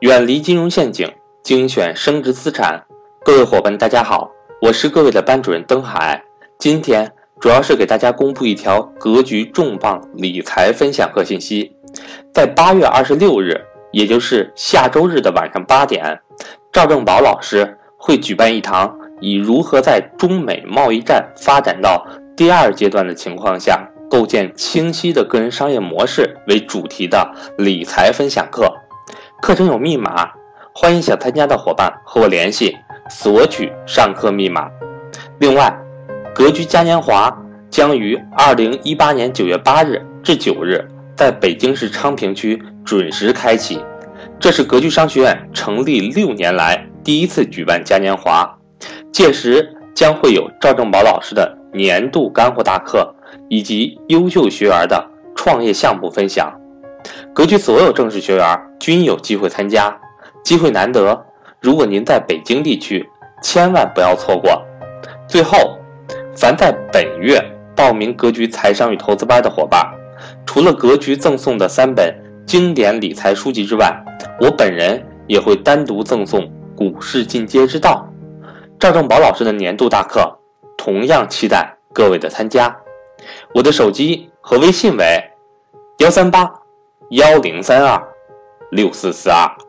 远离金融陷阱，精选升值资产。各位伙伴，大家好，我是各位的班主任登海。今天主要是给大家公布一条格局重磅理财分享课信息。在八月二十六日，也就是下周日的晚上八点，赵正宝老师会举办一堂以如何在中美贸易战发展到第二阶段的情况下，构建清晰的个人商业模式为主题的理财分享课。课程有密码，欢迎想参加的伙伴和我联系索取上课密码。另外，格局嘉年华将于二零一八年九月八日至九日在北京市昌平区准时开启，这是格局商学院成立六年来第一次举办嘉年华。届时将会有赵正宝老师的年度干货大课，以及优秀学员的创业项目分享。格局所有正式学员均有机会参加，机会难得。如果您在北京地区，千万不要错过。最后，凡在本月报名格局财商与投资班的伙伴，除了格局赠送的三本经典理财书籍之外，我本人也会单独赠送《股市进阶之道》。赵正宝老师的年度大课，同样期待各位的参加。我的手机和微信为幺三八。幺零三二六四四二。